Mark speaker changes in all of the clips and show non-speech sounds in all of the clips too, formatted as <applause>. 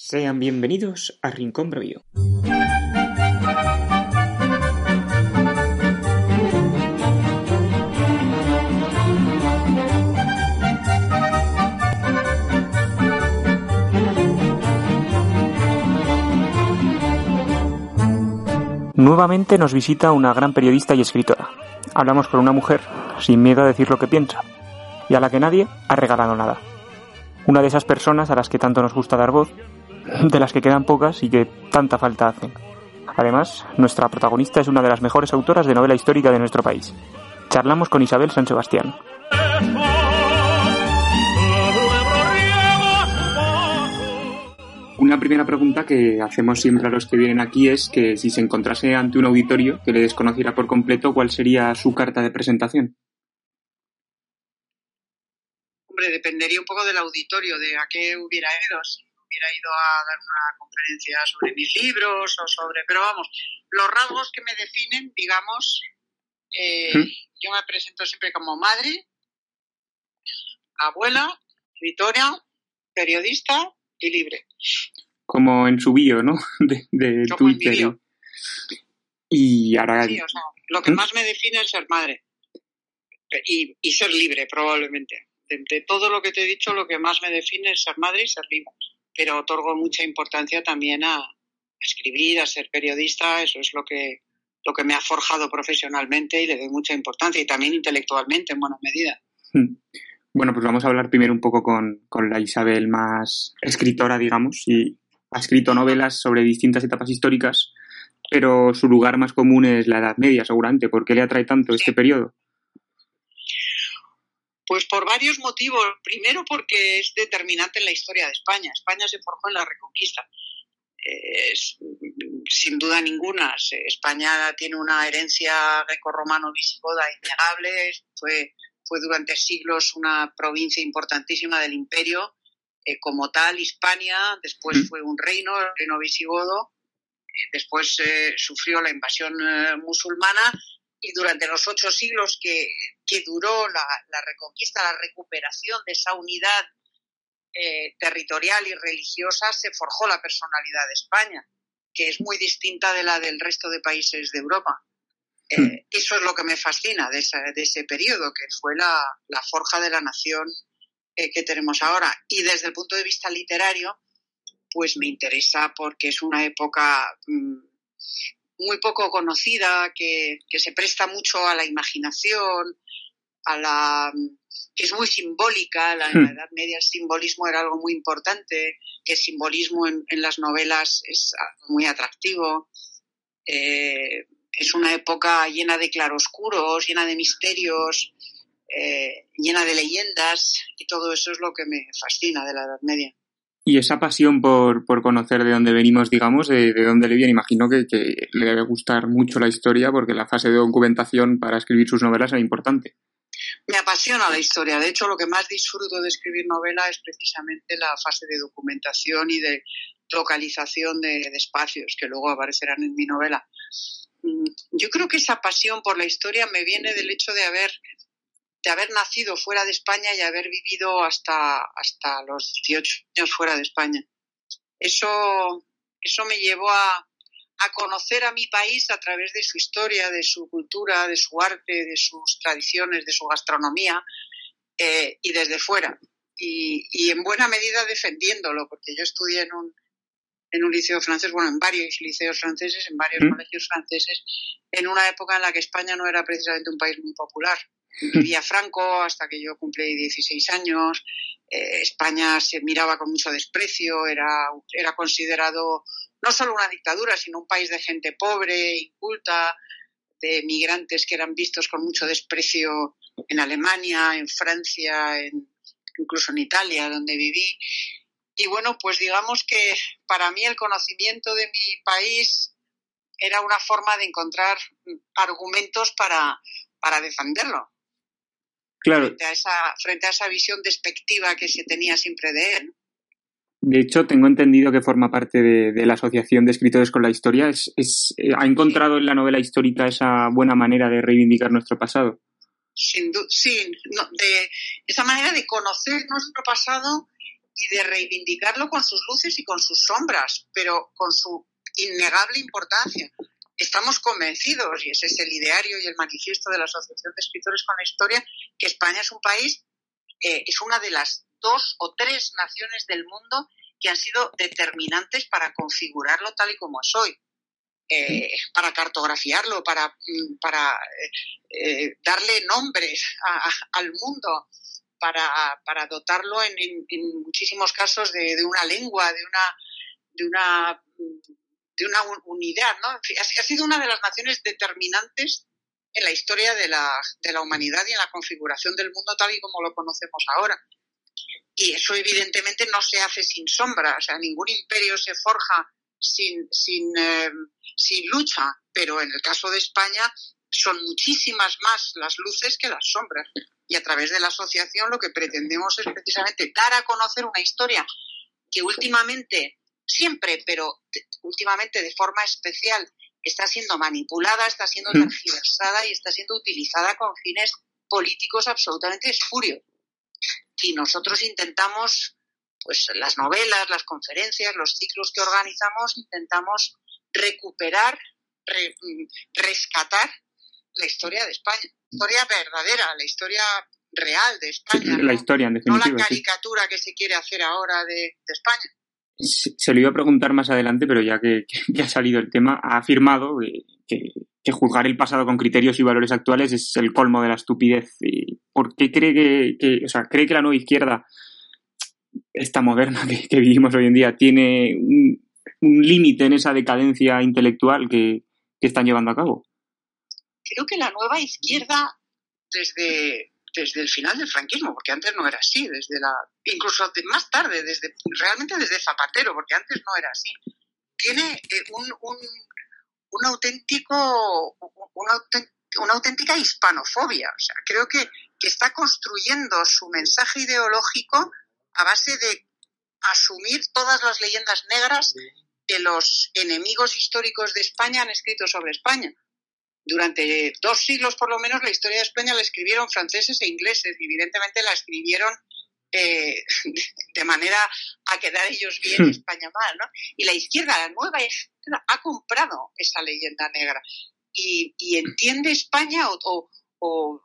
Speaker 1: Sean bienvenidos a Rincón Bravío. Nuevamente nos visita una gran periodista y escritora. Hablamos con una mujer sin miedo a decir lo que piensa y a la que nadie ha regalado nada. Una de esas personas a las que tanto nos gusta dar voz, de las que quedan pocas y que tanta falta hacen. Además, nuestra protagonista es una de las mejores autoras de novela histórica de nuestro país. Charlamos con Isabel San Sebastián. Una primera pregunta que hacemos siempre a los que vienen aquí es que si se encontrase ante un auditorio que le desconociera por completo, ¿cuál sería su carta de presentación?
Speaker 2: Hombre, dependería un poco del auditorio, de a qué hubiera ido. Hubiera ido a dar una conferencia sobre mis libros o sobre... Pero vamos, los rasgos que me definen, digamos, eh, yo me presento siempre como madre, abuela, escritora, periodista y libre.
Speaker 1: Como en su bio, ¿no? <laughs> De, Twitter.
Speaker 2: bio.
Speaker 1: Y ahora,
Speaker 2: Sí, o sea, lo que
Speaker 1: ¿Mm?
Speaker 2: más me define es ser madre y, y ser libre, probablemente. De, de todo lo que te he dicho, lo que más me define es ser madre y ser libre. Pero otorgo mucha importancia también a, a escribir, a ser periodista, eso es lo que, lo que me ha forjado profesionalmente y le doy mucha importancia y también intelectualmente en buena medida.
Speaker 1: bueno, pues vamos a hablar primero un poco con, con la Isabel más escritora, digamos, y ha escrito novelas sobre distintas etapas históricas, pero su lugar más común es la Edad Media, seguramente. ¿Por qué le atrae tanto este periodo?
Speaker 2: Pues por varios motivos. Primero porque es determinante en la historia de España. España se forjó en la Reconquista. Eh, es, sin duda ninguna. España tiene una herencia grecorromano-visigoda innegable. Fue, fue durante siglos una provincia importantísima del imperio. Eh, como tal, Hispania, después fue un reino, el reino visigodo. Eh, después eh, sufrió la invasión eh, musulmana y durante los ocho siglos que, que duró la, la reconquista, la recuperación de esa unidad eh, territorial y religiosa, se forjó la personalidad de España, que es muy distinta de la del resto de países de Europa. Eh,
Speaker 1: Hmm.
Speaker 2: Eso es lo que me fascina de, esa- de ese periodo, que fue la, la forja de la nación eh, que tenemos ahora. Y desde el punto de vista literario, pues me interesa porque es una época mm, muy poco conocida, que, que se presta mucho a la imaginación, a la que es muy simbólica, la, en la
Speaker 1: Hmm.
Speaker 2: Edad Media el simbolismo era algo muy importante, que el simbolismo en, en las novelas es muy atractivo. Eh, es una época llena de claroscuros, llena de misterios, eh, llena de leyendas, y todo eso es lo que me fascina de la Edad Media.
Speaker 1: Y esa pasión por, por conocer de dónde venimos, digamos, de, de dónde le viene, imagino que, que le debe gustar mucho la historia porque la fase de documentación para escribir sus novelas era importante.
Speaker 2: Me apasiona la historia. De hecho, lo que más disfruto de escribir novela es precisamente la fase de documentación y de localización de, de espacios que luego aparecerán en mi novela. Mm, Yo creo que esa pasión por la historia me viene del hecho de haber, de haber nacido fuera de España y haber vivido hasta, hasta los 18 años fuera de España. Eso, eso me llevó a, a conocer a mi país a través de su historia, de su cultura, de su arte, de sus tradiciones, de su gastronomía eh, y desde fuera. Y, y en buena medida defendiéndolo, porque yo estudié en un, en un liceo francés, bueno, en varios liceos franceses, en varios
Speaker 1: ¿Mm?
Speaker 2: colegios franceses, en una época en la que España no era precisamente un país muy popular. Vivía Franco hasta que yo cumplí 16 años. Eh, España se miraba con mucho desprecio, era, era considerado no solo una dictadura, sino un país de gente pobre, inculta, de migrantes que eran vistos con mucho desprecio en Alemania, en Francia, en, incluso en Italia, donde viví. Y bueno, pues digamos que para mí el conocimiento de mi país era una forma de encontrar argumentos para, para defenderlo
Speaker 1: Claro,
Speaker 2: frente a, esa, frente a esa visión despectiva que se tenía siempre de él.
Speaker 1: de hecho, tengo entendido que forma parte de, de la Asociación de Escritores con la Historia. Es, es- eh, ¿Ha encontrado en la novela histórica esa buena manera de reivindicar nuestro pasado?
Speaker 2: Sin sí, no, de esa manera de conocer nuestro pasado y de reivindicarlo con sus luces y con sus sombras, pero con su innegable importancia. Estamos convencidos, y ese es el ideario y el manifiesto de la Asociación de Escritores con la Historia, que España es un país, eh, es una de las dos o tres naciones del mundo que han sido determinantes para configurarlo tal y como es hoy. Eh, para cartografiarlo, para, mm, para eh, darle nombres al mundo, para, para dotarlo en, en, muchísimos casos de, de, una lengua, de una, de una, de una unidad. ¿no? Ha, sido una de las naciones determinantes en la historia de la, humanidad y en la configuración del mundo tal y como lo conocemos ahora. Y eso evidentemente no se hace sin sombra, o sea, ningún imperio se forja eh, sin lucha, pero en el caso de España son muchísimas más las luces que las sombras. Y a través de la asociación lo que pretendemos es precisamente dar a conocer una historia que últimamente, siempre, pero últimamente de forma especial, está siendo manipulada, está siendo mm. tergiversada y está siendo utilizada con fines políticos absolutamente espurios. Y nosotros intentamos, pues las novelas, las conferencias, los ciclos que organizamos, intentamos recuperar, rescatar la historia de España, la historia verdadera, la historia real de España.
Speaker 1: la historia, en definitiva.
Speaker 2: No la caricatura que se quiere hacer ahora de, España.
Speaker 1: Se, lo iba a preguntar más adelante, pero ya que, ha salido el tema, ha afirmado que, juzgar el pasado con criterios y valores actuales es el colmo de la estupidez. ¿Por qué cree que, o sea, cree que la nueva izquierda, esta moderna que, vivimos hoy en día, tiene un, límite en esa decadencia intelectual que están llevando a cabo?
Speaker 2: creo que la nueva izquierda, desde, desde el final del franquismo, porque antes no era así, desde la, incluso más tarde, desde, realmente desde Zapatero, porque antes no era así, tiene eh, un, un, auténtico, una auténtica hispanofobia. O sea, creo que, que está construyendo su mensaje ideológico a base de asumir todas las leyendas negras que los enemigos históricos de España han escrito sobre España durante dos siglos por lo menos la historia de España la escribieron franceses e ingleses y evidentemente la escribieron eh, <laughs> de manera a quedar ellos bien y hmm. España mal, ¿no? Y la izquierda, la nueva izquierda, ha comprado esa leyenda negra y, entiende España o, o,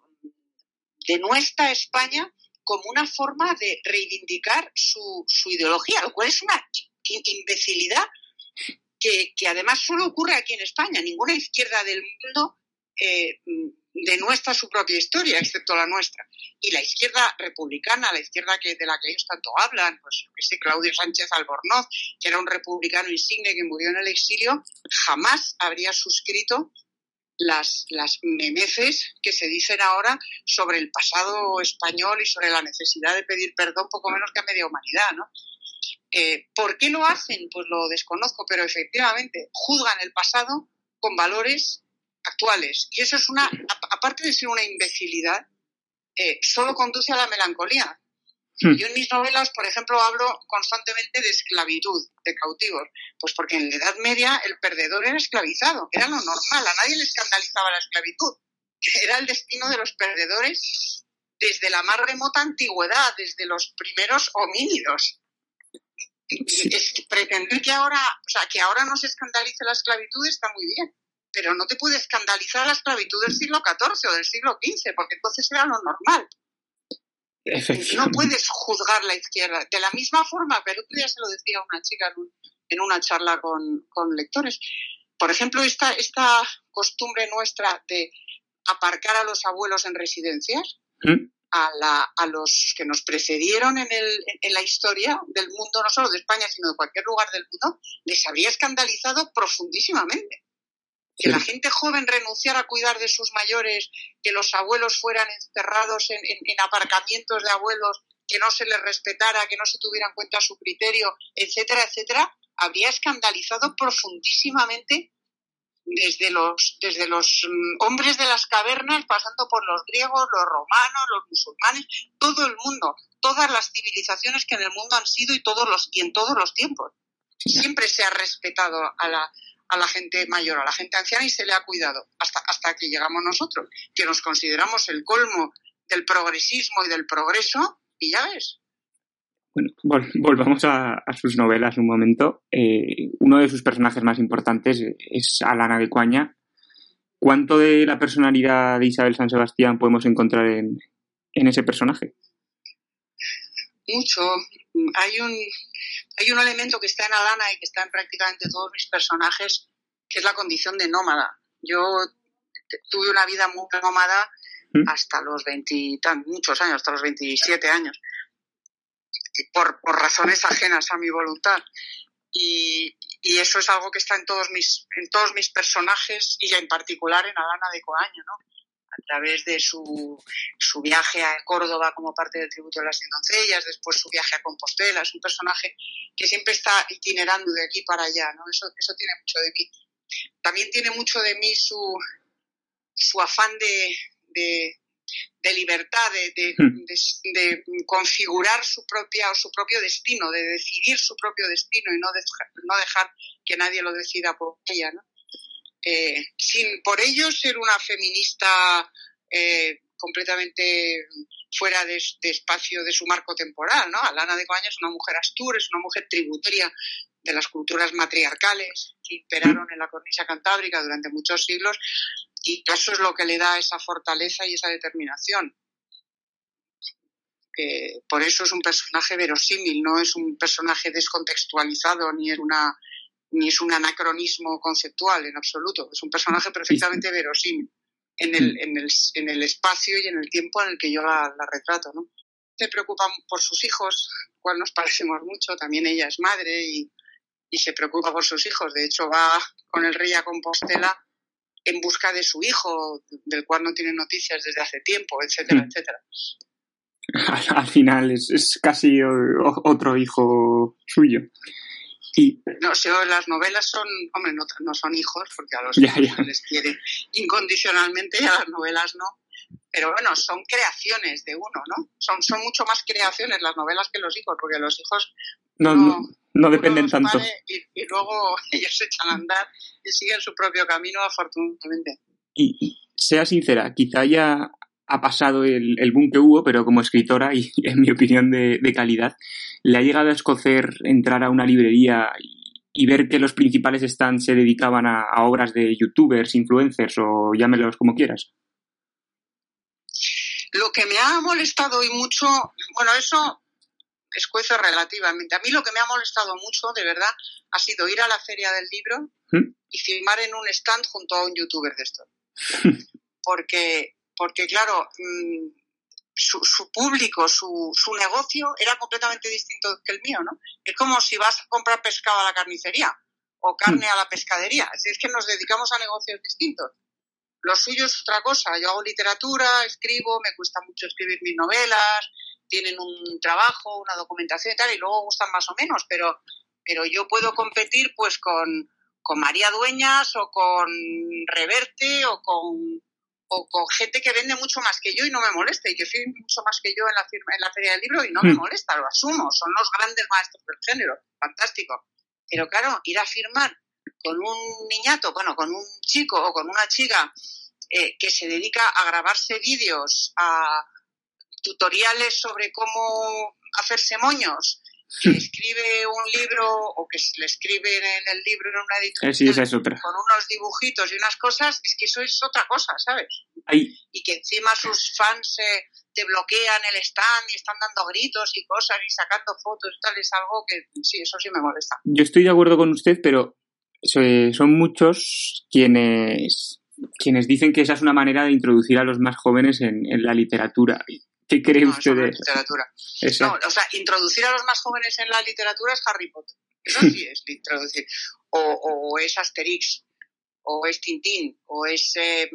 Speaker 2: denuestra España como una forma de reivindicar su, su ideología, lo cual es una imbecilidad que, además solo ocurre aquí en España. Ninguna izquierda del mundo eh, denuestra su propia historia, excepto la nuestra. Y la izquierda republicana, la izquierda que, de la que ellos tanto hablan, pues sé, Claudio Sánchez Albornoz, que era un republicano insigne que murió en el exilio, jamás habría suscrito las, las memeces que se dicen ahora sobre el pasado español y sobre la necesidad de pedir perdón poco menos que a media humanidad, ¿no? Eh, ¿Por qué lo hacen? Pues lo desconozco, pero efectivamente juzgan el pasado con valores actuales. Y eso es una, aparte de ser una imbecilidad, eh, solo conduce a la melancolía. Hmm. Yo en mis novelas, por ejemplo, hablo constantemente de esclavitud, de cautivos, pues porque en la Edad Media el perdedor era esclavizado, era lo normal, a nadie le escandalizaba la esclavitud, era el destino de los perdedores desde la más remota antigüedad, desde los primeros homínidos pretender que ahora, o sea, que ahora no se escandalice la esclavitud está muy bien, pero no te puede escandalizar la esclavitud del siglo XIV o del siglo XV, porque entonces era lo normal. No puedes juzgar la izquierda. De la misma forma, pero otro día se lo decía a una chica en, una charla con, lectores. Por ejemplo, esta, esta costumbre nuestra de aparcar a los abuelos en residencias, ¿Mm? A, los que nos precedieron en, el, en, la historia del mundo, no solo de España, sino de cualquier lugar del mundo, les habría escandalizado profundísimamente. Que la gente joven renunciara a cuidar de sus mayores, que los abuelos fueran encerrados en, en aparcamientos de abuelos, que no se les respetara, que no se tuviera en cuenta su criterio, etcétera, etcétera, habría escandalizado profundísimamente desde los, desde los mm, hombres de las cavernas, pasando por los griegos, los romanos, los musulmanes, todo el mundo, todas las civilizaciones que en el mundo han sido y, todos los, y en todos los tiempos. Siempre se ha respetado a la, a la gente mayor, a la gente anciana y se le ha cuidado hasta, hasta que llegamos nosotros, que nos consideramos el colmo del progresismo y del progreso y ya ves,
Speaker 1: Bueno, <laughs> volvamos a, sus novelas un momento. Eh, uno de sus personajes más importantes es Alana de Cuaña. ¿Cuánto de la personalidad de Isabel San Sebastián podemos encontrar en, en ese personaje?
Speaker 2: Mucho. Hay un, hay un elemento que está en Alana y que está en prácticamente todos mis personajes, que es la condición de nómada. Yo tuve una vida muy nómada ¿Mm? hasta los 20, muchos años, hasta los 27 años, por, razones ajenas a mi voluntad. Y, eso es algo que está en todos mis, en todos mis personajes y en particular en Alana de Coaño, ¿no? a través de su, su, viaje a Córdoba como parte del tributo de las doncellas, después su viaje a Compostela, es un personaje que siempre está itinerando de aquí para allá, ¿no? Eso, eso tiene mucho de mí. También tiene mucho de mí su, su afán de, libertad, de, hmm. de, configurar su, propia, su propio destino, de decidir su propio destino y no, no dejar que nadie lo decida por ella, ¿no? Eh, sin por ello ser una feminista eh, completamente fuera de, espacio de su marco temporal, ¿no? Alana de Coaña es una mujer astur, es una mujer tributaria de las culturas matriarcales que imperaron en la cornisa cantábrica durante muchos siglos y eso es lo que le da esa fortaleza y esa determinación. por eso es un personaje verosímil, no es un personaje descontextualizado ni es una ni es un anacronismo conceptual en absoluto, es un personaje perfectamente verosímil en el, en el, en el espacio y en el tiempo en el que yo la, retrato. ¿no? Se preocupa por sus hijos, cual nos <laughs> parecemos mucho, también ella es madre y, y se preocupa por sus hijos, de hecho va con el rey a Compostela en busca de su hijo, del cual no tiene noticias desde hace tiempo, etcétera, hmm. etcétera.
Speaker 1: Al, final es, es, casi otro hijo suyo.
Speaker 2: No, sé, las novelas son, hombre, no, no son hijos, porque a los hijos se les quiere incondicionalmente y a las novelas no. Pero bueno, son creaciones de uno, ¿no? Son, son mucho más creaciones las novelas que los hijos, porque los hijos
Speaker 1: no, no, dependen tanto.
Speaker 2: Y, luego <laughs> ellos se echan a andar y siguen su propio camino, afortunadamente.
Speaker 1: Y sea sincera, quizá ya ha pasado el, el boom que hubo, pero como escritora y <laughs> en mi opinión de, de calidad, le ha llegado a escocer entrar a una librería y, ver que los principales stands se dedicaban a, obras de youtubers, influencers o llámelos como quieras.
Speaker 2: Lo que me ha molestado y mucho, bueno, eso escuezo relativamente. A mí lo que me ha molestado mucho, de verdad, ha sido ir a la feria del libro ¿Mm? y filmar en un stand junto a un youtuber de esto. <laughs> Porque porque claro, mm, su, su, público, su, su, negocio era completamente distinto que el mío, ¿no? Es como si vas a comprar pescado a la carnicería o carne a la pescadería. Es, que nos dedicamos a negocios distintos. Lo suyo es otra cosa. Yo hago literatura, escribo, me cuesta mucho escribir mis novelas, tienen un trabajo, una documentación y tal, y luego gustan más o menos, pero, pero yo puedo competir pues con, con María Dueñas o con Reverte o con o con gente que vende mucho más que yo y no me molesta, y que soy mucho más que yo en la, firma, en la feria del libro y no me hmm. molesta, lo asumo, son los grandes maestros del género, fantástico. Pero claro, ir a firmar con un niñato, bueno, con un chico o con una chica eh, que se dedica a grabarse vídeos, a tutoriales sobre cómo hacerse moños, que escribe un libro o que le escribe en el libro en una editorial con unos dibujitos y unas cosas, es que eso es otra cosa, ¿sabes? Y que encima sus fans te bloquean el stand y están dando gritos y cosas y sacando fotos y tal, es algo que sí, eso sí me molesta.
Speaker 1: Yo estoy de acuerdo con usted, pero son muchos quienes quienes dicen que esa es una manera de introducir a los más jóvenes en, en la literatura. ¿Qué cree usted de
Speaker 2: literatura? No, o sea, introducir a los más jóvenes en la literatura es Harry Potter. Eso sí <laughs> es introducir. O, o es Asterix, o es Tintín, o es. Eh,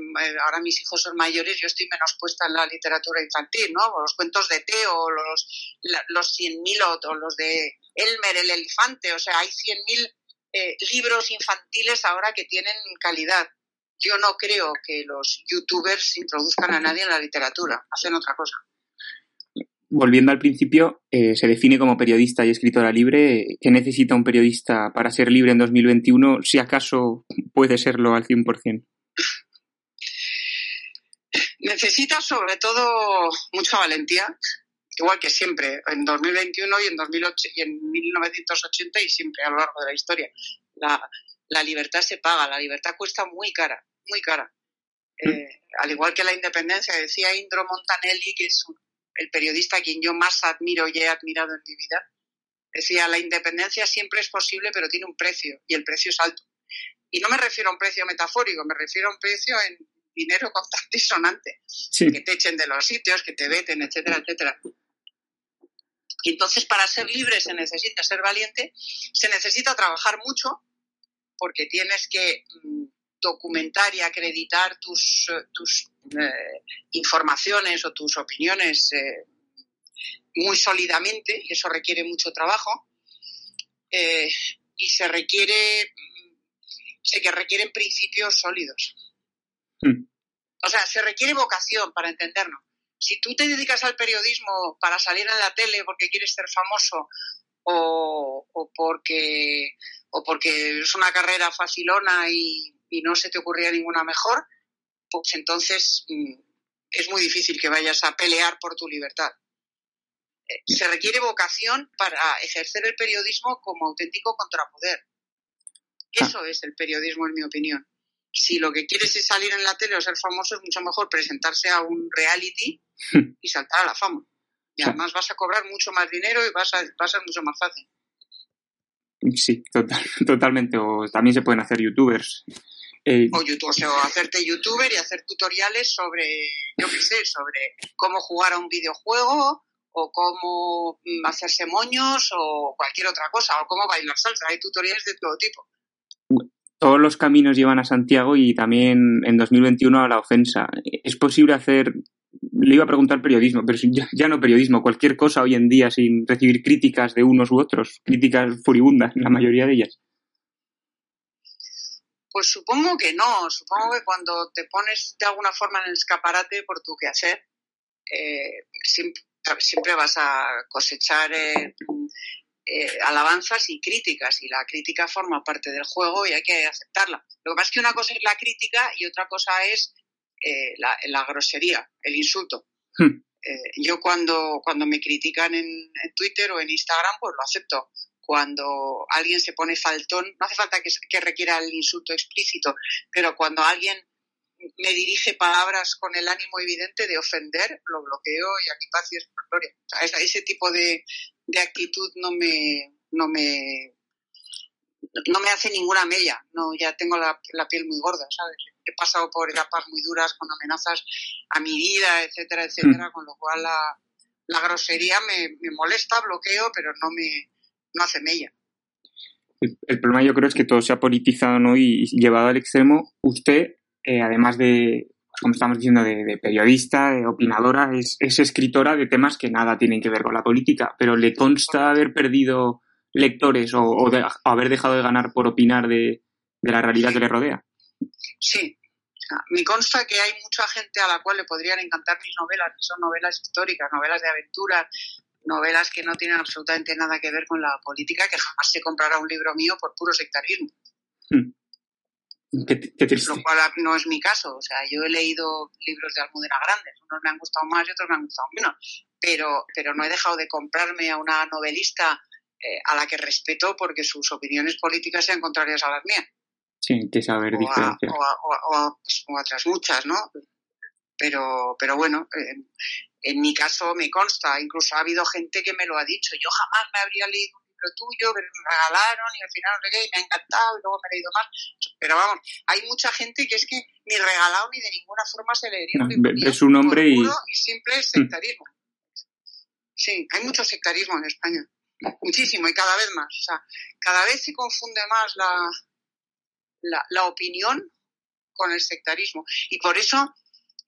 Speaker 2: ahora mis hijos son mayores, yo estoy menos puesta en la literatura infantil, ¿no? O los cuentos de Teo, los, los 100.000 o, los de Elmer, el elefante. O sea, hay 100.000 eh, libros infantiles ahora que tienen calidad. Yo no creo que los youtubers introduzcan a nadie en la literatura, hacen otra cosa
Speaker 1: volviendo al principio, eh, se define como periodista y escritora libre. ¿Qué necesita un periodista para ser libre en 2021, si acaso puede serlo al 100%?
Speaker 2: Necesita sobre todo mucha valentía, igual que siempre, en 2021 y en, 2008, y en 1980 y siempre a lo largo de la historia. La, la libertad se paga, la libertad cuesta muy cara, muy cara. Mm. Eh, al igual que la independencia, decía Indro Montanelli, que es el periodista a quien yo más admiro y he admirado en mi vida, decía, la independencia siempre es posible, pero tiene un precio, y el precio es alto. Y no me refiero a un precio metafórico, me refiero a un precio en dinero <laughs> constante y sonante. Que te echen de los sitios, que te veten, etcétera, etcétera. Y entonces para ser libre se necesita ser valiente, se necesita trabajar mucho, porque tienes que mm, documentar y acreditar tus, eh, tus eh, informaciones o tus opiniones eh, muy sólidamente, y eso requiere mucho trabajo, y se requiere, mm, sé que requieren principios sólidos. Hmm. O sea, se requiere vocación para entendernos. Si tú te dedicas al periodismo para salir en la tele porque quieres ser famoso o, o porque, o porque es una carrera facilona y, y no se te ocurría ninguna mejor, pues entonces mm, es muy difícil que vayas a pelear por tu libertad. Eh, se requiere vocación para ejercer el periodismo como auténtico contrapoder. Eso es el periodismo, en mi opinión. Si lo que quieres es salir en la tele o ser famoso, es mucho mejor presentarse a un reality y saltar a la fama. Y además vas a cobrar mucho más dinero y vas a, va a ser mucho más fácil.
Speaker 1: Sí, <laughs> totalmente. O también se pueden hacer youtubers.
Speaker 2: Eh, o, YouTube, o hacerte youtuber y hacer tutoriales sobre, yo qué sé, sobre cómo jugar a un videojuego o cómo hacerse moños o cualquier otra cosa, o cómo bailar salsa. Hay tutoriales de todo tipo.
Speaker 1: Todos los caminos llevan a Santiago y también en 2021 a la ofensa. ¿Es posible hacer le iba a preguntar periodismo, pero ya, no periodismo, cualquier cosa hoy en día sin recibir críticas de unos u otros, críticas furibundas, la mayoría de ellas.
Speaker 2: Pues supongo que no, supongo que cuando te pones de alguna forma en el escaparate por tu quehacer, eh, siempre, siempre, vas a cosechar eh, eh, alabanzas y críticas, y la crítica forma parte del juego y hay que aceptarla. Lo que pasa es que una cosa es la crítica y otra cosa es eh, la, grosería, el insulto. Hmm. Eh, yo cuando, cuando me critican en, Twitter o en Instagram, pues lo acepto. Cuando alguien se pone faltón, no hace falta que, que requiera el insulto explícito, pero cuando alguien me dirige palabras con el ánimo evidente de ofender, lo bloqueo y aquí paz y es gloria. ese tipo de, de, actitud no me, no me no me hace ninguna mella, no ya tengo la, la piel muy gorda, ¿sabes? he pasado por etapas muy duras con amenazas a mi vida, etcétera, etcétera, mm. con lo cual la, grosería me, molesta, bloqueo, pero no me no hace mella.
Speaker 1: El, problema yo creo es que todo se ha politizado ¿no? y, llevado al extremo. Usted, eh, además de, como estamos diciendo, de, periodista, de opinadora, es, escritora de temas que nada tienen que ver con la política, pero ¿le consta haber perdido lectores o, haber dejado de ganar por opinar de, de la realidad que le rodea?
Speaker 2: Sí, me consta que hay mucha gente a la cual le podrían encantar mis novelas, que son novelas históricas, novelas de aventuras, novelas que no tienen absolutamente nada que ver con la política, que jamás se comprará un libro mío por puro sectarismo. Hmm. Lo cual no es mi caso. O sea, yo he leído libros de Almudena Grandes, unos me han gustado más y otros me han gustado menos, pero, pero no he dejado de comprarme a una novelista eh, a la que respeto porque sus opiniones políticas sean contrarias a las mías.
Speaker 1: Sí, que saber o diferenciar.
Speaker 2: o, a, pues, otras muchas, ¿no? Pero, pero bueno, en mi caso me consta, incluso ha habido gente que me lo ha dicho. Yo jamás me habría leído un libro tuyo, me regalaron y al final no y me ha encantado y luego me he leído más. Pero vamos, hay mucha gente que es que ni regalado ni de ninguna forma se leería un
Speaker 1: libro. Es un hombre y...
Speaker 2: y simple sectarismo. Sí, hay mucho sectarismo en España. Muchísimo y cada vez más. O sea, cada vez se confunde más la, la, opinión con el sectarismo. Y por eso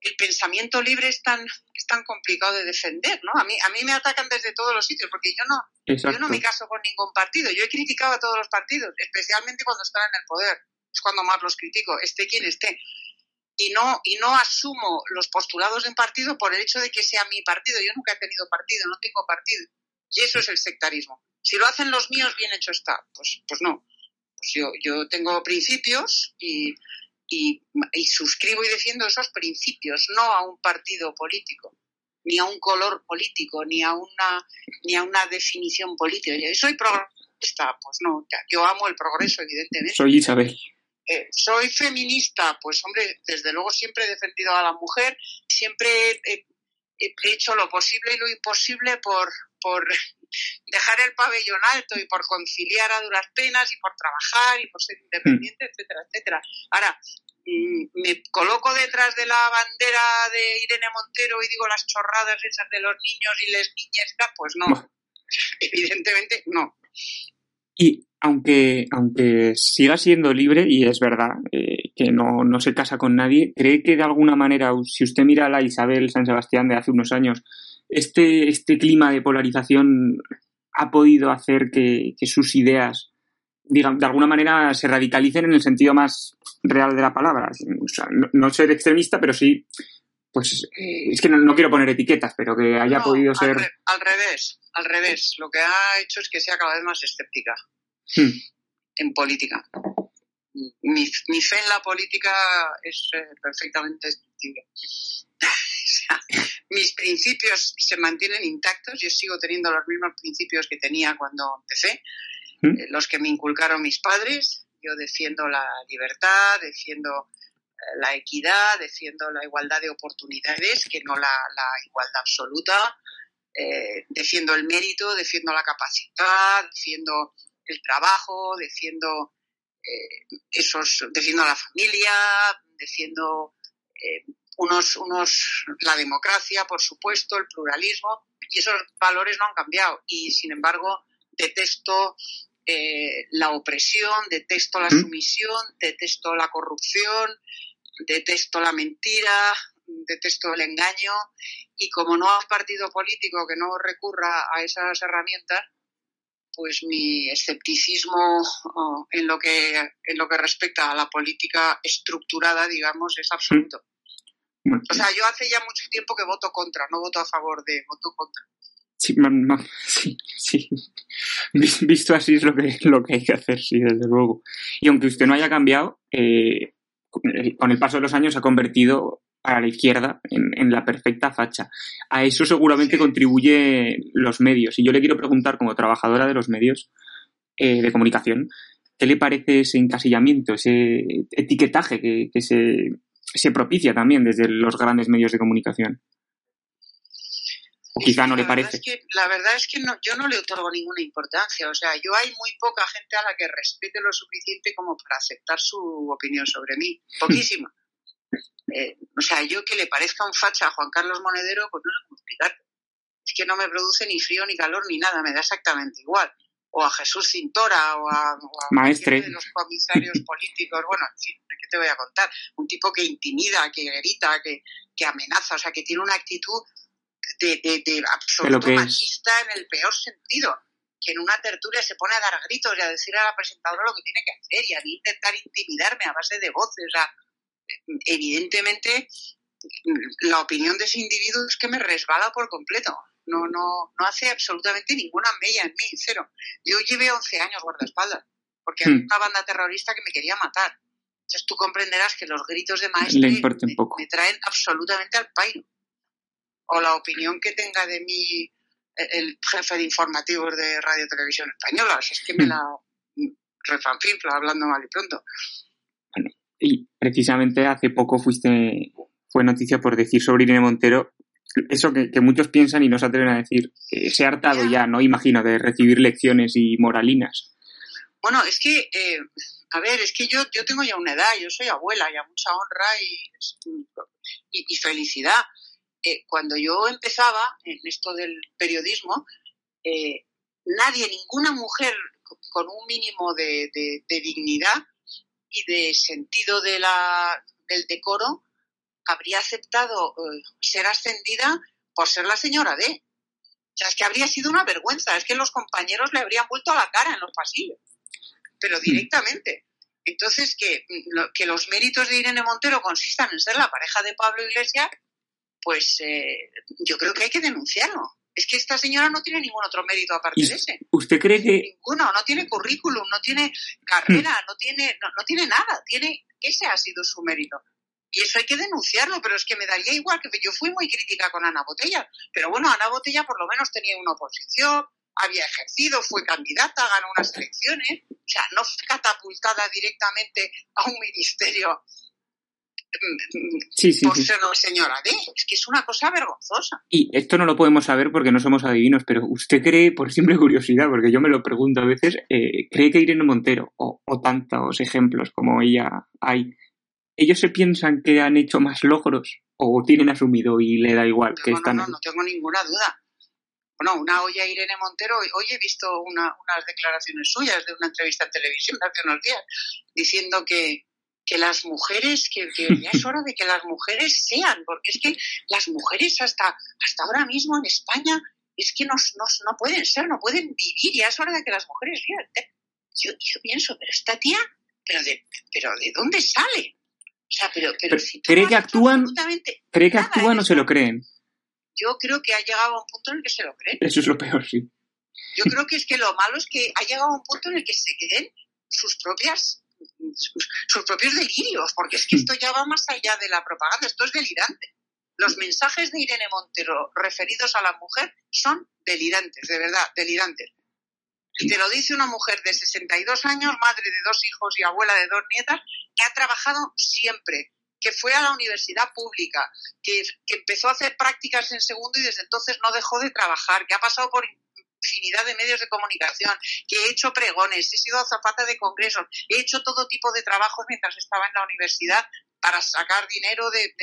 Speaker 2: el pensamiento libre es tan, es tan complicado de defender, ¿no? A mí, a mí me atacan desde todos los sitios, porque yo no, yo no me caso con ningún partido. Yo he criticado a todos los partidos, especialmente cuando están en el poder. Es cuando más los critico, esté quien esté. Y no, y no asumo los postulados de un partido por el hecho de que sea mi partido. Yo nunca he tenido partido, no tengo partido. Y eso es el sectarismo. Si lo hacen los míos, bien hecho está. Pues, pues no. Pues yo, yo tengo principios y, y, suscribo y defiendo esos principios, no a un partido político. ni a un color político, ni a una, ni a una definición política. Yo soy progresista, pues no, yo amo el progreso, evidentemente.
Speaker 1: Soy Isabel.
Speaker 2: Eh, soy feminista, pues hombre, desde luego siempre he defendido a la mujer, siempre he, hecho lo posible y lo imposible por, por <laughs> dejar el pabellón alto y por conciliar a duras penas y por trabajar y por ser independiente, etcétera, etcétera. Ahora, mm, me coloco detrás de la bandera de Irene Montero y digo las chorradas esas de los niños y les niñas, pues no, <laughs> evidentemente no.
Speaker 1: Y aunque, aunque siga siendo libre, y es verdad eh, que no, no, se casa con nadie, ¿cree que de alguna manera, si usted mira a la Isabel San Sebastián de hace unos años, este, este clima de polarización ha podido hacer que, sus ideas, digamos, de alguna manera se radicalicen en el sentido más real de la palabra? no, ser extremista, pero sí pues eh, es que no, quiero poner etiquetas, pero que haya podido ser.
Speaker 2: Al, revés, al revés. Lo que ha hecho es que sea cada vez más escéptica hmm. en política. Mi, fe en la política es eh, perfectamente. Mis principios se mantienen intactos. Yo sigo teniendo los mismos principios que tenía cuando empecé, hmm. eh, los que me inculcaron mis padres. Yo defiendo la libertad, defiendo la equidad, defiendo la igualdad de oportunidades, que no la, igualdad absoluta, eh, defiendo el mérito, defiendo la capacidad, defiendo el trabajo, defiendo eh, esos, defiendo la familia, defiendo eh, unos, unos, la democracia, por supuesto, el pluralismo, y esos valores no han cambiado. Y sin embargo, detesto la opresión, detesto la ¿Mm? sumisión, detesto la corrupción, detesto la mentira, detesto el engaño y como no hay partido político que no recurra a esas herramientas, pues mi escepticismo oh, en lo que en lo que respecta a la política estructurada, digamos, es absoluto. O sea, yo hace ya mucho tiempo que voto contra, no voto a favor de, voto contra.
Speaker 1: Sí, sí, sí. Visto así es lo que, lo que hay que hacer, sí, desde luego. Y aunque usted no haya cambiado, eh, con el paso de los años se ha convertido para la izquierda en, la perfecta facha. A eso seguramente contribuye los medios. Y yo le quiero preguntar, como trabajadora de los medios eh, de comunicación, ¿qué le parece ese encasillamiento, ese etiquetaje que, se, se, propicia también desde los grandes medios de comunicación? O quizá no le parece.
Speaker 2: Es que, la verdad es que no, yo no le otorgo ninguna importancia. O sea, yo hay muy poca gente a la que respete lo suficiente como para aceptar su opinión sobre mí. <laughs> Poquísima. Eh, o sea, yo que le parezca un facha a Juan Carlos Monedero, pues no lo puedo explicar. Es que no me produce ni frío, ni calor, ni nada, me da exactamente igual. O a Jesús Cintora, o a,
Speaker 1: Maestre.
Speaker 2: de los comisarios <laughs> políticos, bueno, en fin, ¿qué te voy a contar? Un tipo que intimida, que grita, que, que amenaza, o sea, que tiene una actitud de, de, absoluto machista en el peor sentido que en una tertulia se pone a dar gritos y a decir a la presentadora lo que tiene que hacer y a intentar intimidarme a base de voces. O sea, evidentemente, la opinión de ese individuo es que me resbala por completo. No, no, no hace absolutamente ninguna mella en mí, cero. Yo llevé 11 años guardaespaldas, porque hmm. una banda terrorista que me quería matar. Entonces tú comprenderás que los gritos de maestro me, traen absolutamente al pairo o la opinión que tenga de mí eh, el jefe de informativos de Radio Televisión Española. es que me hmm. la refanfinfla hablando mal y pronto.
Speaker 1: Bueno, y precisamente hace poco fuiste, fue noticia por decir sobre Irene Montero eso que, muchos piensan y no se atreven a decir. se ha hartado ya, ¿no? Imagino, de recibir lecciones y moralinas.
Speaker 2: Bueno, es que, eh, a ver, es que yo, yo tengo ya una edad, yo soy abuela, ya mucha honra y, y felicidad cuando yo empezaba en esto del periodismo, eh, nadie, ninguna mujer con un mínimo de, dignidad y de sentido de la, del decoro habría aceptado eh, ser ascendida por ser la señora D. O sea, es que habría sido una vergüenza, es que los compañeros le habrían vuelto a la cara en los pasillos, pero hmm. directamente. Entonces, que, que los méritos de Irene Montero consistan en ser la pareja de Pablo Iglesias, pues eh, yo creo que hay que denunciarlo. Es que esta señora no tiene ningún otro mérito aparte de ese.
Speaker 1: ¿Usted cree que...?
Speaker 2: Ninguno, no tiene currículum, no tiene carrera, hmm. no tiene, no, tiene nada. Tiene, ese ha sido su mérito. Y eso hay que denunciarlo, pero es que me daría igual, que yo fui muy crítica con Ana Botella, pero bueno, Ana Botella por lo menos tenía una oposición, había ejercido, fue candidata, ganó unas elecciones, o sea, no fue catapultada directamente a un ministerio
Speaker 1: sí, sí,
Speaker 2: por ser señora D. Es que es una cosa vergonzosa.
Speaker 1: Y esto no lo podemos saber porque no somos adivinos, pero usted cree, por simple curiosidad, porque yo me lo pregunto a veces, eh, ¿cree que Irene Montero o, o tantos ejemplos como ella hay, ellos se piensan que han hecho más logros o tienen asumido y le da igual que están
Speaker 2: no, no, no tengo ninguna duda. Bueno, una olla Irene Montero, hoy he visto unas declaraciones suyas de una entrevista en televisión <laughs> hace unos días, diciendo que, que las mujeres, que, ya es hora de que las mujeres sean, porque es que las mujeres hasta, hasta ahora mismo en España es que no, no, pueden ser, no pueden vivir, ya es hora de que las mujeres vivan. Yo, yo pienso, pero esta tía, pero de, pero ¿de dónde sale? Pero,
Speaker 1: ¿Cree que actúan, ¿cree que actúan o se lo creen?
Speaker 2: Yo creo que ha llegado a un punto en el que se lo creen.
Speaker 1: Eso es lo peor, sí.
Speaker 2: Yo creo que es que lo malo es que ha llegado a un punto en el que se creen sus propias sus propios delirios, porque es que esto ya va más allá de la propaganda, esto es delirante. Los mensajes de Irene Montero referidos a la mujer son delirantes, de verdad, delirantes. Y te lo dice una mujer de 62 años, madre de dos hijos y abuela de dos nietas, que ha trabajado siempre, que fue a la universidad pública, que, empezó a hacer prácticas en segundo y desde entonces no dejó de trabajar, que ha pasado por infinidad de medios de comunicación, que he hecho pregones, he sido azafata de congresos, he hecho todo tipo de trabajos mientras estaba en la universidad para sacar dinero de,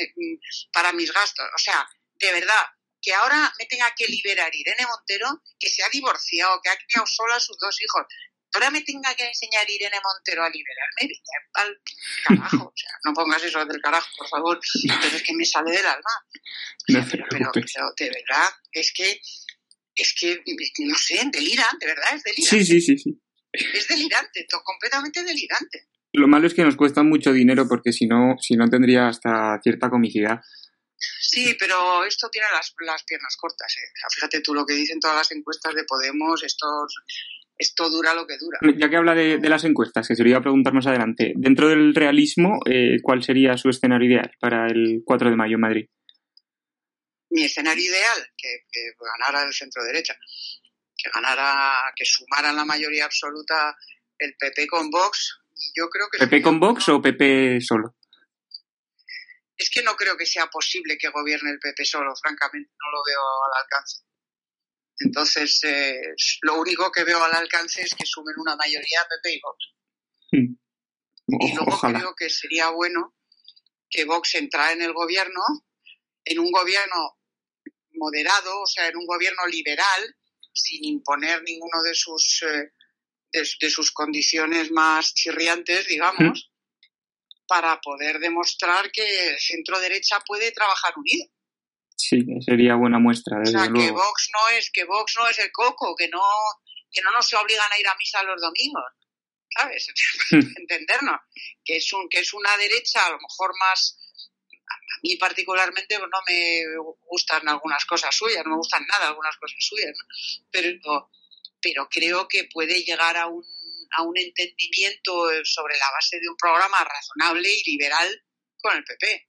Speaker 2: para mis gastos. O sea, de verdad, que ahora me tenga que liberar Irene Montero, que se ha divorciado, que ha criado sola a sus dos hijos. Ahora me tenga que enseñar Irene Montero a liberarme, al carajo. O sea, no pongas eso del carajo, por favor. Entonces es que me sale del alma. pero, de verdad, es que, es que, no sé, delira, de verdad, es delirante.
Speaker 1: Sí, sí, sí, sí.
Speaker 2: Es delirante, completamente delirante.
Speaker 1: Lo malo es que nos cuesta mucho dinero porque si no, si no tendría hasta cierta comicidad.
Speaker 2: Sí, pero esto tiene las, las piernas cortas. ¿eh? Fíjate tú lo que dicen todas las encuestas de Podemos, estos, esto dura lo que dura.
Speaker 1: Ya que habla de, las encuestas, que se lo iba a preguntar más adelante, dentro del realismo, eh, ¿cuál sería su escenario ideal para el 4 de mayo en Madrid?
Speaker 2: Mi escenario ideal, que, ganara el centro derecha, que ganara, que sumara la mayoría absoluta el PP con Vox. yo creo que
Speaker 1: ¿PP con Vox o PP solo?
Speaker 2: Es que no creo que sea posible que gobierne el PP solo, francamente, no lo veo al alcance. Entonces, eh, lo único que veo al alcance es que sumen una mayoría PP y Vox. Hmm. Y luego creo que sería bueno que Vox entrara en el gobierno, en un gobierno moderado, o sea, en un gobierno liberal, sin imponer ninguno de sus, eh, de, sus condiciones más chirriantes, digamos, para poder demostrar que el centro derecha puede trabajar unido.
Speaker 1: Sí, sería buena muestra. Desde o sea,
Speaker 2: que Vox no es que Vox no es el coco, que no que no nos obligan a ir a misa los domingos, ¿sabes? <laughs> <laughs> Entendernos que es un que es una derecha a lo mejor más a mí particularmente no me gustan algunas cosas suyas, no me gustan nada algunas cosas suyas, ¿no? pero pero creo que puede llegar a un a un entendimiento sobre la base de un programa razonable y liberal con el PP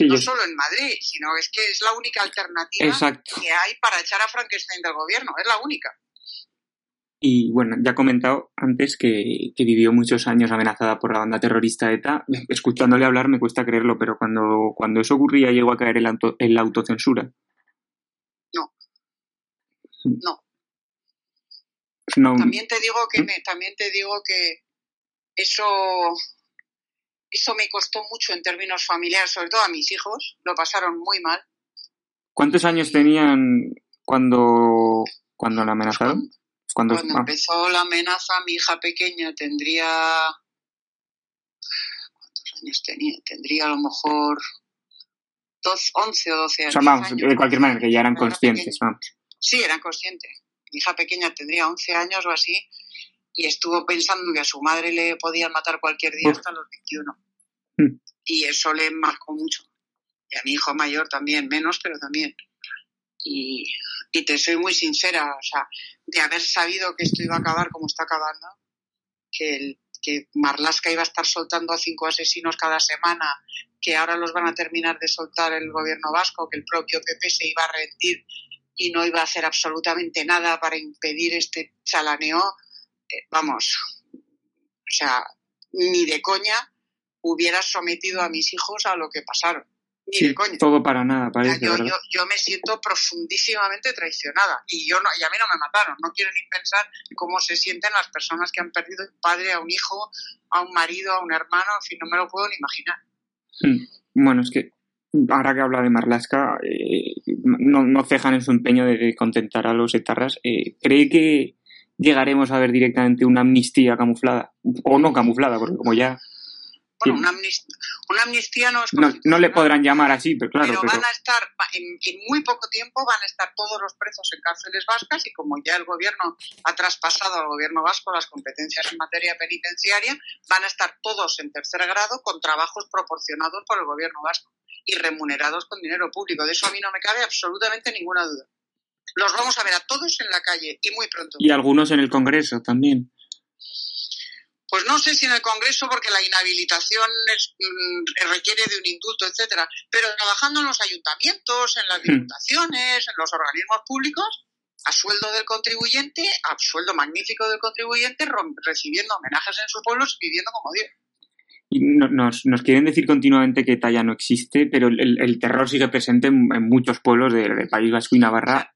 Speaker 2: no solo en Madrid, sino es que es la única alternativa que hay para echar a Frankenstein del gobierno, es la única.
Speaker 1: Y bueno, ya he comentado antes que, vivió muchos años amenazada por la banda terrorista ETA. Escuchándole hablar me cuesta creerlo, pero cuando, cuando eso ocurría llegó a caer en la, la autocensura.
Speaker 2: No. No. No. También te digo que me, también te digo que eso eso me costó mucho en términos familiares, sobre todo a mis hijos, lo pasaron muy mal.
Speaker 1: ¿Cuántos años tenían cuando, cuando la amenazaron?
Speaker 2: Cuando, cuando ah. empezó la amenaza, mi hija pequeña tendría... ¿Cuántos años tenía? Tendría a lo mejor 11 o 12 años.
Speaker 1: O sea, vamos, de cualquier manera, que ya eran conscientes, vamos.
Speaker 2: Sí, eran conscientes. Mi hija pequeña tendría 11 años o así y estuvo pensando que a su madre le podían matar cualquier día hasta los 21. Hmm. Y eso le marcó mucho. Y a mi hijo mayor también, menos, pero también. Y, y te soy muy sincera, o sea, de haber sabido que esto iba a acabar como está acabando, que, el, que Marlaska iba a estar soltando a cinco asesinos cada semana, que ahora los van a terminar de soltar el gobierno vasco, que el propio PP se iba a rendir y no iba a hacer absolutamente nada para impedir este chalaneo, eh, vamos, o sea, ni de coña hubiera sometido a mis hijos a lo que pasaron. Ni de coña.
Speaker 1: Todo para nada, parece.
Speaker 2: yo, yo, yo, me siento profundísimamente traicionada y yo no, y a mí no me mataron. No quiero ni pensar cómo se sienten las personas que han perdido un padre, a un hijo, a un marido, a un hermano, en fin, no me lo puedo ni imaginar.
Speaker 1: Hmm. Bueno, es que ahora que habla de Marlaska, eh, no, no, cejan en su empeño de contentar a los etarras. Eh, ¿Cree que llegaremos a ver directamente una amnistía camuflada? O no camuflada, porque como ya...
Speaker 2: Bueno, una amnistía, una amnistía no es...
Speaker 1: No, no, le podrán llamar así, pero claro.
Speaker 2: Pero,
Speaker 1: pero...
Speaker 2: van a estar, en, en, muy poco tiempo van a estar todos los presos en cárceles vascas y como ya el gobierno ha traspasado al gobierno vasco las competencias en materia penitenciaria, van a estar todos en tercer grado con trabajos proporcionados por el gobierno vasco y remunerados con dinero público. De eso a mí no me cabe absolutamente ninguna duda. Los vamos a ver a todos en la calle y muy pronto.
Speaker 1: Y algunos en el Congreso también.
Speaker 2: Pues no sé si en el Congreso, porque la inhabilitación es, mm, requiere de un indulto, etcétera. Pero trabajando en los ayuntamientos, en las diputaciones, en los organismos públicos, a sueldo del contribuyente, a sueldo magnífico del contribuyente, recibiendo homenajes en sus pueblos, viviendo como Dios.
Speaker 1: Nos, nos, quieren decir continuamente que Talla no existe, pero el, el terror sigue presente en, en muchos pueblos del de País Vasco y Navarra.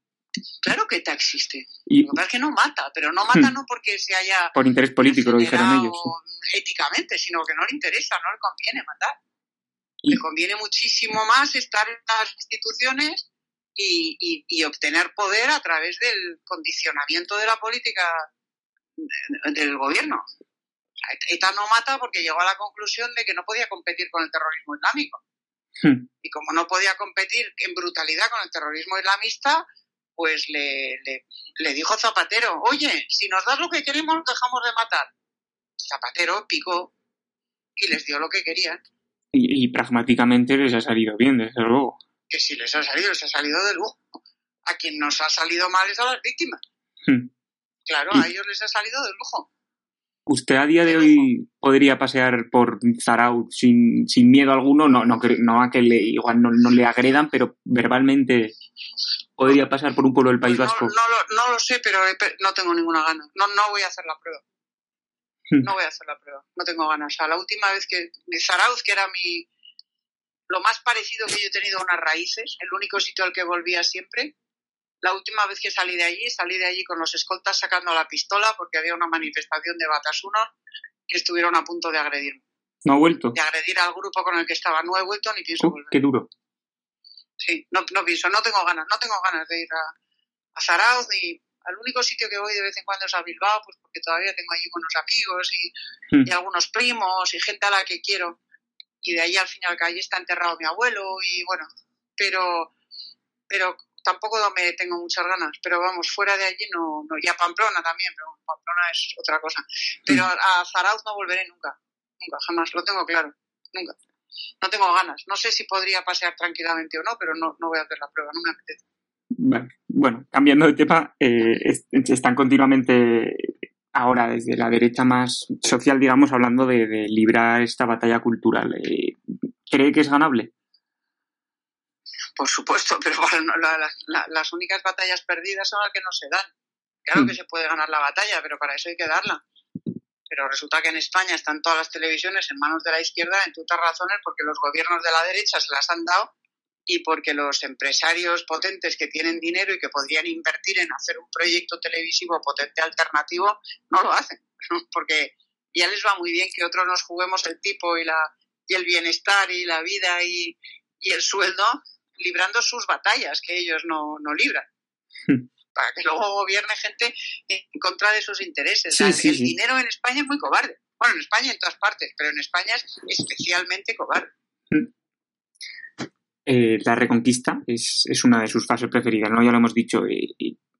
Speaker 2: Claro que ETA existe. Y, Lo que pasa es que no mata, pero no mata no porque se haya...
Speaker 1: Por interés político, lo dijeron ellos.
Speaker 2: Éticamente, sino que no le interesa, no le conviene matar. Y... Le conviene muchísimo más estar en las instituciones y, y, y, obtener poder a través del condicionamiento de la política del gobierno. ETA no mata porque llegó a la conclusión de que no podía competir con el terrorismo islámico.
Speaker 1: Hmm.
Speaker 2: Y como no podía competir en brutalidad con el terrorismo islamista, pues le, le, le, dijo Zapatero, oye, si nos das lo que queremos, dejamos de matar. Zapatero picó y les dio lo que querían.
Speaker 1: Y, y, pragmáticamente les ha salido bien, desde luego.
Speaker 2: Que si les ha salido, les ha salido de lujo. A quien nos ha salido mal es a las víctimas.
Speaker 1: Hmm.
Speaker 2: Claro, a ellos les ha salido de lujo.
Speaker 1: ¿Usted a día de hoy podría pasear por Zaraut sin, sin miedo alguno? No, no, no a que le, igual no, no le agredan, pero verbalmente podría pasar por un pueblo del País
Speaker 2: pues
Speaker 1: Vasco?
Speaker 2: No, no, lo, no, lo, sé, pero no tengo ninguna gana. No, no voy a hacer la prueba. No voy a hacer la prueba. No tengo ganas. O sea, la última vez que... Zarauz, que era mi... Lo más parecido que yo he tenido a unas raíces, el único sitio al que volvía siempre. La última vez que salí de allí, salí de allí con los escoltas sacando la pistola porque había una manifestación de Batasuno que estuvieron a punto de agredirme.
Speaker 1: ¿No ha vuelto?
Speaker 2: De agredir al grupo con el que estaba. No he vuelto ni pienso
Speaker 1: uh,
Speaker 2: volver.
Speaker 1: Qué duro
Speaker 2: sí, no, no pienso, no tengo ganas, no tengo ganas de ir a, a Zarauz ni al único sitio que voy de vez en cuando es a Bilbao, pues porque todavía tengo allí buenos amigos y,
Speaker 1: Hmm.
Speaker 2: y algunos primos y gente a la que quiero. Y de ahí al final que allí está enterrado mi abuelo y bueno, pero, pero tampoco me tengo muchas ganas. Pero vamos, fuera de allí no, no y a Pamplona también, pero Pamplona es otra cosa. Pero a, a Zarauz no volveré nunca, nunca, jamás, lo tengo claro, nunca no tengo ganas. No sé si podría pasear tranquilamente o no, pero no, no voy a hacer la prueba, no me apetece.
Speaker 1: Bueno, bueno cambiando de tema, eh, están continuamente ahora desde la derecha más social, digamos, hablando de, de librar esta batalla cultural. Eh, ¿Cree que es ganable?
Speaker 2: Por supuesto, <laughs> pero bueno, la, la, las únicas batallas perdidas son las que no se dan. Claro
Speaker 1: Mm.
Speaker 2: que se puede ganar la batalla, pero para eso hay que darla. Pero resulta que en España están todas las televisiones en manos de la izquierda, entre otras razones, porque los gobiernos de la derecha se las han dado y porque los empresarios potentes que tienen dinero y que podrían invertir en hacer un proyecto televisivo potente alternativo, no lo hacen. <laughs> Porque ya les va muy bien que otros nos juguemos el tipo y, la, y el bienestar y la vida y, y el sueldo librando sus batallas que ellos no, no libran.
Speaker 1: Hmm.
Speaker 2: Para que luego gobierne gente en contra de sus intereses.
Speaker 1: Sí,
Speaker 2: el,
Speaker 1: sí,
Speaker 2: el
Speaker 1: sí.
Speaker 2: dinero en España es muy cobarde. Bueno, en España en todas partes, pero en España es especialmente cobarde.
Speaker 1: Eh, la reconquista es, es, una de sus fases preferidas, ¿no? Ya lo hemos dicho. Eh,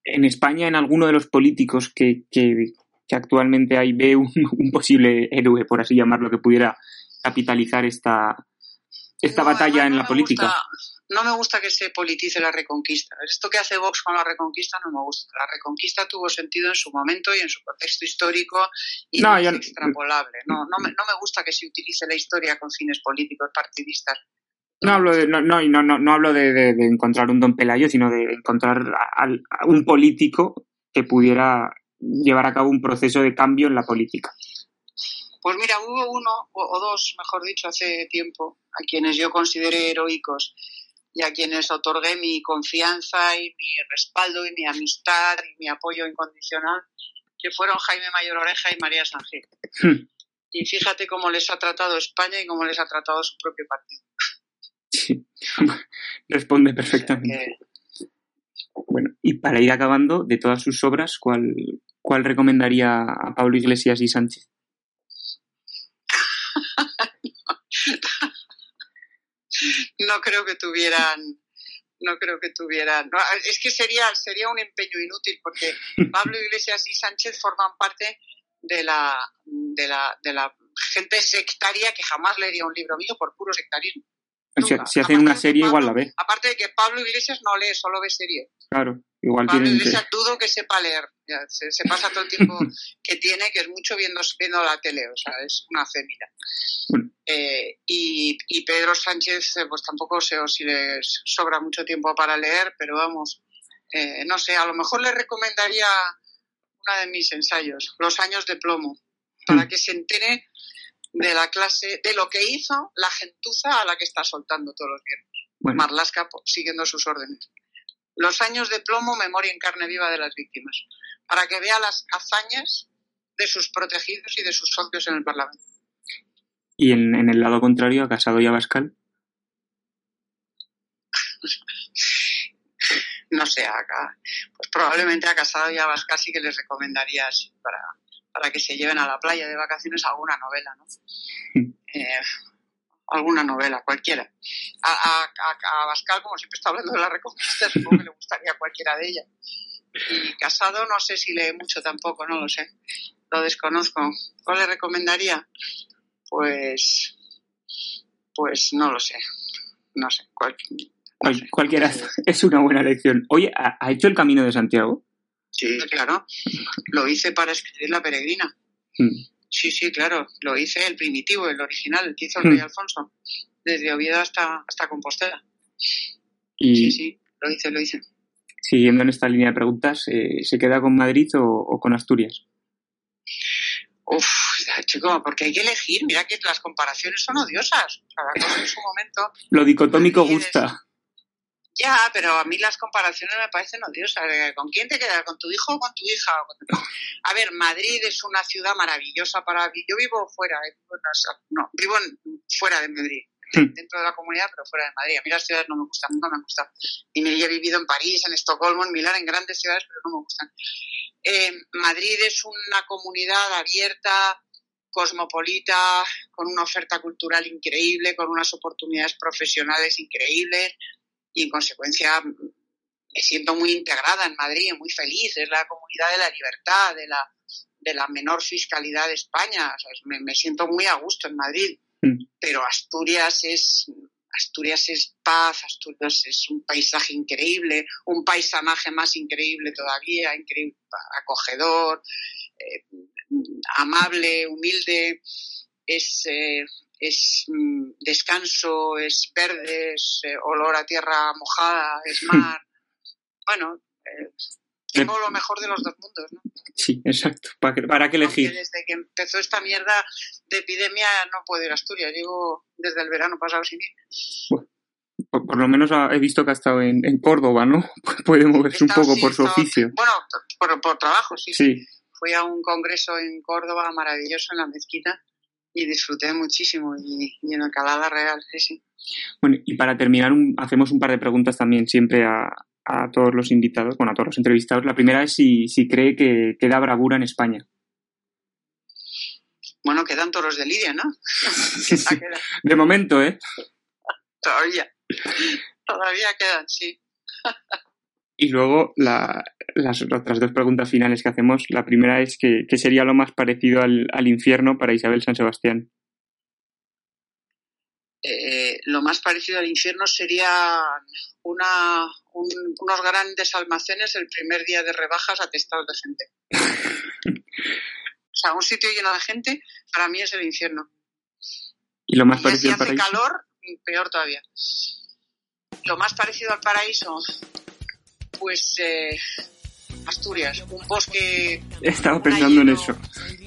Speaker 1: en España, en alguno de los políticos que, que, que actualmente hay, ve un, un, posible héroe, por así llamarlo, que pudiera capitalizar esta, esta
Speaker 2: no,
Speaker 1: batalla en la política.
Speaker 2: Gusta, no me gusta que se politice la reconquista. Esto que hace Vox con la reconquista no me gusta. La reconquista tuvo sentido en su momento y en su contexto histórico y no, es extrapolable. No, no, me, no me gusta que se utilice la historia con fines políticos partidistas.
Speaker 1: No hablo de, no, no, no, no hablo de, encontrar un don Pelayo, sino de encontrar a un político que pudiera llevar a cabo un proceso de cambio en la política.
Speaker 2: Pues mira, hubo uno o dos, mejor dicho, hace tiempo, a quienes yo consideré heroicos y a quienes otorgué mi confianza y mi respaldo y mi amistad y mi apoyo incondicional, que fueron Jaime Mayor Oreja y María Sánchez. Hmm. Y fíjate cómo les ha tratado España y cómo les ha tratado su propio partido.
Speaker 1: Sí, <laughs> responde perfectamente. Bueno, y para ir acabando, de todas sus obras, ¿cuál, cuál recomendaría a Pablo Iglesias y Sánchez?
Speaker 2: No creo que tuvieran no creo que tuvieran es que sería sería un empeño inútil porque <laughs> Pablo Iglesias y Sánchez forman parte de la de la, de la gente sectaria que jamás leería un libro mío por puro sectarismo
Speaker 1: si, hacen una serie, igual la ve.
Speaker 2: Aparte de que Pablo Iglesias no lee, solo ve serie.
Speaker 1: Claro, igual
Speaker 2: Pablo Iglesias dudo que sepa leer. se, pasa todo el tiempo <laughs> que tiene, que es mucho viendo, viendo la tele, o sea, es una fémina. Eh, y, y, Pedro Sánchez, eh, pues tampoco sé si les sobra mucho tiempo para leer, pero vamos, eh, no sé, a lo mejor le recomendaría una de mis ensayos, Los años de plomo, para mm. que se entere de la clase, de lo que hizo la gentuza a la que está soltando todos los viernes. Marlasca siguiendo sus órdenes. Los años de plomo, memoria en carne viva de las víctimas, para que vea las hazañas de sus protegidos y de sus socios en el Parlamento.
Speaker 1: ¿Y en, el lado contrario, a Casado y Abascal?
Speaker 2: no sé, acá, pues probablemente a Casado y Abascal sí que les recomendaría así para, para que se lleven a la playa de vacaciones alguna novela, ¿no? Eh, alguna novela, cualquiera. A, a, Bascal, como siempre está hablando de la Reconquista, <laughs> supongo que le gustaría cualquiera de ellas. Y Casado no sé si lee mucho tampoco, no lo sé. Lo desconozco. ¿Cuál le recomendaría? Pues, pues no lo sé. No sé.
Speaker 1: cualquiera <laughs> es una buena lección. Oye, ¿ha hecho el Camino de Santiago?
Speaker 2: Sí, claro. Lo hice para escribir La Peregrina. Hmm. Sí, sí, claro. Lo hice el primitivo, el original, el que hizo el hmm. rey Alfonso. Desde Oviedo hasta, hasta Compostela. Sí, sí, lo hice, lo hice.
Speaker 1: Siguiendo en esta línea de preguntas, eh, ¿se queda con Madrid o, con Asturias?
Speaker 2: Uf, chico, porque hay que elegir. Mira que las comparaciones son odiosas. Cada cosa en su momento.
Speaker 1: Lo dicotómico gusta.
Speaker 2: Ya, pero a mí las comparaciones me parecen odiosas. ¿Con quién te quedas? ¿Con tu hijo o con tu hija? A ver, Madrid es una ciudad maravillosa para Yo vivo fuera, eh, no, vivo fuera de Madrid. Dentro de la comunidad, pero fuera de Madrid. A mí las ciudades no me gustan, nunca me han gustado. Y me he vivido en París, en Estocolmo, en Milán, en grandes ciudades, pero no me gustan. Eh, Madrid es una comunidad abierta, cosmopolita, con una oferta cultural increíble, con unas oportunidades profesionales increíbles y en consecuencia me siento muy integrada en Madrid, muy feliz, es la comunidad de la libertad, de la, de la menor fiscalidad de España, me, siento muy a gusto en Madrid, mm. Pero Asturias es Asturias es paz, Asturias es un paisaje increíble, un paisanaje más increíble todavía, increíble, acogedor, eh, amable, humilde, es, eh, es mm, descanso, es verde, es eh, olor a tierra mojada, es mar. bueno, tengo lo mejor de los dos mundos, ¿no?
Speaker 1: Sí, exacto. ¿Para qué, para qué elegir?
Speaker 2: desde que empezó esta mierda de epidemia no puedo ir a Asturias. Llevo desde el verano pasado sin ir.
Speaker 1: por, lo menos he visto que ha estado en, Córdoba, ¿no? <laughs> Puede moverse un poco por su oficio.
Speaker 2: Bueno, por, por trabajo, sí. Sí. Fui a un congreso en Córdoba maravilloso en la mezquita y disfruté muchísimo y, en Alcalá Real, sí, sí.
Speaker 1: Bueno, y para terminar, hacemos un par de preguntas también siempre a, todos los invitados, bueno, a todos los entrevistados. La primera es si, si cree que queda bravura en España.
Speaker 2: Bueno, quedan toros de Lidia, ¿no? <laughs> <laughs>
Speaker 1: de momento, ¿eh?
Speaker 2: Todavía. Todavía quedan, sí.
Speaker 1: Y luego las otras dos preguntas finales que hacemos. La primera es que, ¿qué sería lo más parecido al, infierno para Isabel San Sebastián?
Speaker 2: Lo más parecido al infierno sería una, unos grandes almacenes el primer día de rebajas atestados de gente. <laughs> o sea, un sitio lleno de gente para mí es el infierno.
Speaker 3: ¿Y lo más parecido al
Speaker 2: paraíso? calor, peor todavía. Lo más parecido al paraíso, pues eh, Asturias, un bosque.
Speaker 3: Estaba pensando en eso.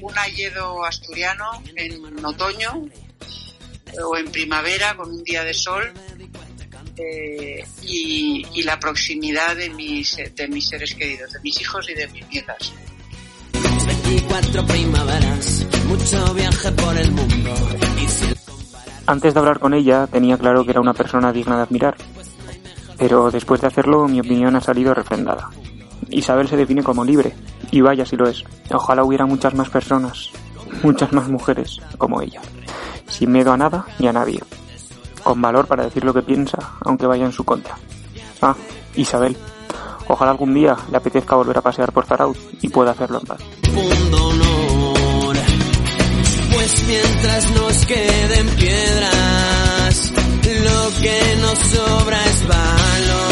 Speaker 2: Un hayedo asturiano en otoño o en primavera con un día de sol eh, y, la proximidad de mis, de mis seres queridos, de mis hijos y de mis nietas. 24 primaveras,
Speaker 3: mucho viaje por el mundo. Antes de hablar con ella tenía claro que era una persona digna de admirar, pero después de hacerlo mi opinión ha salido refrendada. Isabel se define como libre, y vaya si lo es. Ojalá hubiera muchas más personas, muchas más mujeres como ella sin miedo a nada ni a nadie, con valor para decir lo que piensa, aunque vaya en su contra. Ah, Isabel, ojalá algún día le apetezca volver a pasear por Zarauz y pueda hacerlo en paz. pues mientras nos queden piedras, lo que nos sobra es valor.